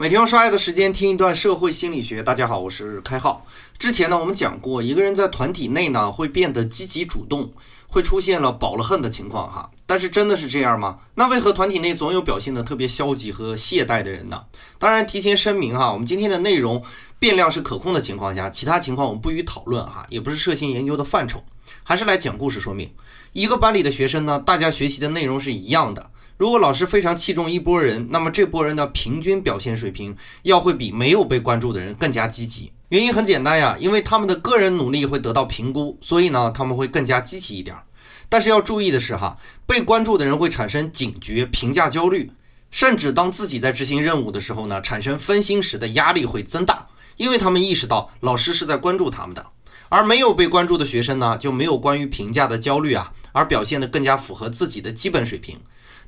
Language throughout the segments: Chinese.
每天用刷牙的时间听一段社会心理学。大家好，我是开浩。之前呢，我们讲过，一个人在团体内呢会变得积极主动，会出现了饱了恨的情况哈。但是真的是这样吗？那为何团体内总有表现得特别消极和懈怠的人呢？当然，提前声明哈，我们今天的内容变量是可控的情况下，其他情况我们不予讨论哈，也不是涉嫌研究的范畴，还是来讲故事说明。一个班里的学生呢，大家学习的内容是一样的。如果老师非常器重一波人，那么这波人的平均表现水平要会比没有被关注的人更加积极。原因很简单呀，因为他们的个人努力会得到评估，所以呢他们会更加积极一点。但是要注意的是哈，被关注的人会产生警觉、评价焦虑，甚至当自己在执行任务的时候呢，产生分心时的压力会增大，因为他们意识到老师是在关注他们的。而没有被关注的学生呢，就没有关于评价的焦虑啊，而表现得更加符合自己的基本水平。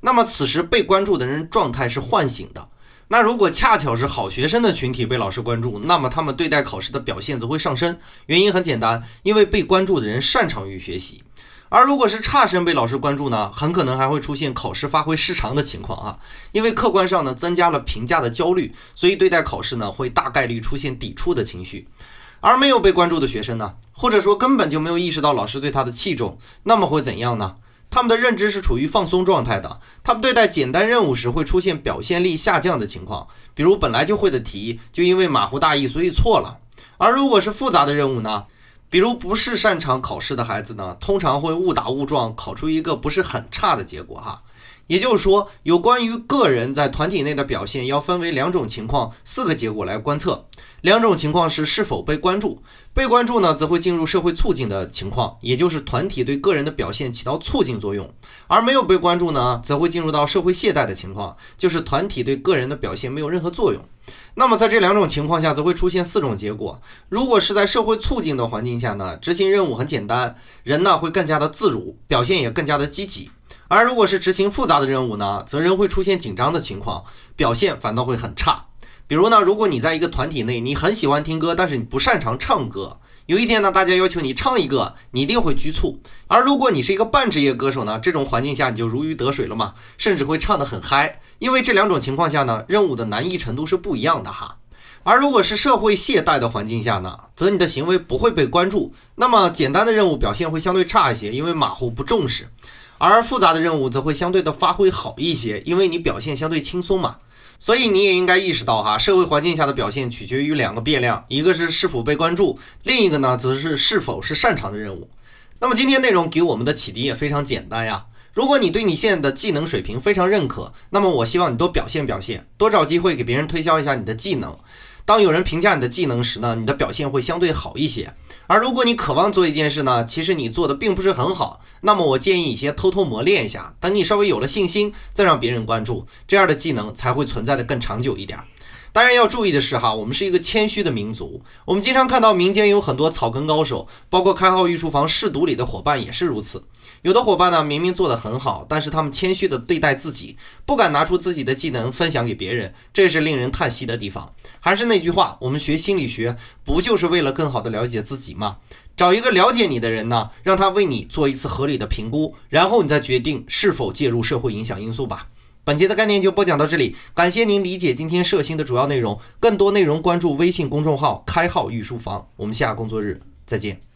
那么此时被关注的人状态是唤醒的。那如果恰巧是好学生的群体被老师关注，那么他们对待考试的表现则会上升。原因很简单，因为被关注的人擅长于学习。而如果是差生被老师关注呢，很可能还会出现考试发挥失常的情况啊。因为客观上呢增加了评价的焦虑，所以对待考试呢会大概率出现抵触的情绪。而没有被关注的学生呢，或者说根本就没有意识到老师对他的器重，那么会怎样呢？他们的认知是处于放松状态的，他们对待简单任务时会出现表现力下降的情况，比如本来就会的题，就因为马虎大意所以错了。而如果是复杂的任务呢，比如不是擅长考试的孩子呢，通常会误打误撞考出一个不是很差的结果哈。也就是说，有关于个人在团体内的表现，要分为两种情况、四个结果来观测。两种情况是是否被关注，被关注呢，则会进入社会促进的情况，也就是团体对个人的表现起到促进作用；而没有被关注呢，则会进入到社会懈怠的情况，就是团体对个人的表现没有任何作用。那么在这两种情况下，则会出现四种结果。如果是在社会促进的环境下呢，执行任务很简单，人呢会更加的自如，表现也更加的积极。而如果是执行复杂的任务呢，则人会出现紧张的情况，表现反倒会很差。比如呢，如果你在一个团体内，你很喜欢听歌，但是你不擅长唱歌，有一天呢，大家要求你唱一个，你一定会局促。而如果你是一个半职业歌手呢，这种环境下你就如鱼得水了嘛，甚至会唱得很嗨。因为这两种情况下呢，任务的难易程度是不一样的哈。而如果是社会懈怠的环境下呢，则你的行为不会被关注，那么简单的任务表现会相对差一些，因为马虎不重视。而复杂的任务则会相对的发挥好一些，因为你表现相对轻松嘛。所以你也应该意识到哈，社会环境下的表现取决于两个变量，一个是是否被关注，另一个呢则是是否是擅长的任务。那么今天内容给我们的启迪也非常简单呀。如果你对你现在的技能水平非常认可，那么我希望你多表现表现，多找机会给别人推销一下你的技能。当有人评价你的技能时呢，你的表现会相对好一些。而如果你渴望做一件事呢，其实你做的并不是很好，那么我建议你先偷偷磨练一下，等你稍微有了信心，再让别人关注，这样的技能才会存在的更长久一点。当然要注意的是哈，我们是一个谦虚的民族，我们经常看到民间有很多草根高手，包括开号御书房试读里的伙伴也是如此。有的伙伴呢，明明做得很好，但是他们谦虚的对待自己，不敢拿出自己的技能分享给别人，这是令人叹息的地方。还是那句话，我们学心理学不就是为了更好的了解自己吗？找一个了解你的人呢，让他为你做一次合理的评估，然后你再决定是否介入社会影响因素吧。本节的概念就播讲到这里，感谢您理解今天涉新的主要内容。更多内容关注微信公众号“开号御书房”，我们下工作日再见。